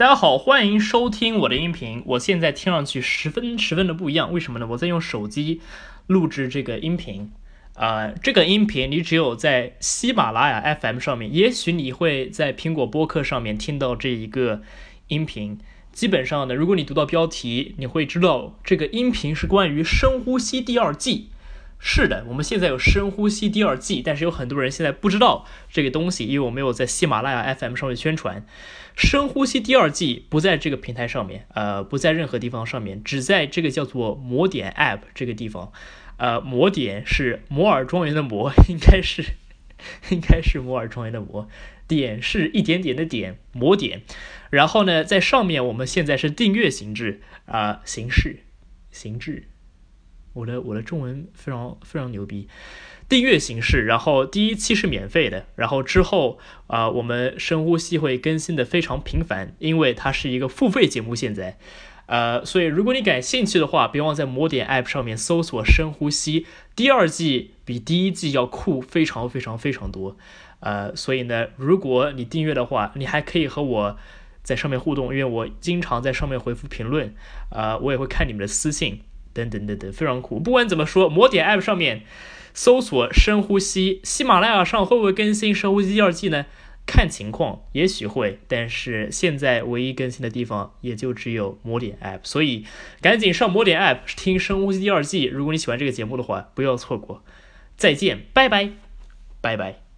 大家好，欢迎收听我的音频。我现在听上去十分十分的不一样，为什么呢？我在用手机录制这个音频，呃，这个音频你只有在喜马拉雅 FM 上面，也许你会在苹果播客上面听到这一个音频。基本上呢，如果你读到标题，你会知道这个音频是关于深呼吸第二季。是的，我们现在有深呼吸第二季，但是有很多人现在不知道这个东西，因为我没有在喜马拉雅 FM 上面宣传。深呼吸第二季不在这个平台上面，呃，不在任何地方上面，只在这个叫做摩点 App 这个地方。呃，摩点是摩尔庄园的摩，应该是应该是摩尔庄园的摩，点是一点点的点，摩点。然后呢，在上面我们现在是订阅形式啊，形式形式。我的我的中文非常非常牛逼，订阅形式，然后第一期是免费的，然后之后啊，我们深呼吸会更新的非常频繁，因为它是一个付费节目现在，呃，所以如果你感兴趣的话，别忘在魔点 App 上面搜索深呼吸，第二季比第一季要酷非常非常非常多，呃，所以呢，如果你订阅的话，你还可以和我在上面互动，因为我经常在上面回复评论，啊，我也会看你们的私信。等等等等，非常酷。不管怎么说，魔点 App 上面搜索深呼吸，喜马拉雅上会不会更新深呼吸第二季呢？看情况，也许会。但是现在唯一更新的地方也就只有魔点 App，所以赶紧上魔点 App 听深呼吸第二季。如果你喜欢这个节目的话，不要错过。再见，拜拜，拜拜。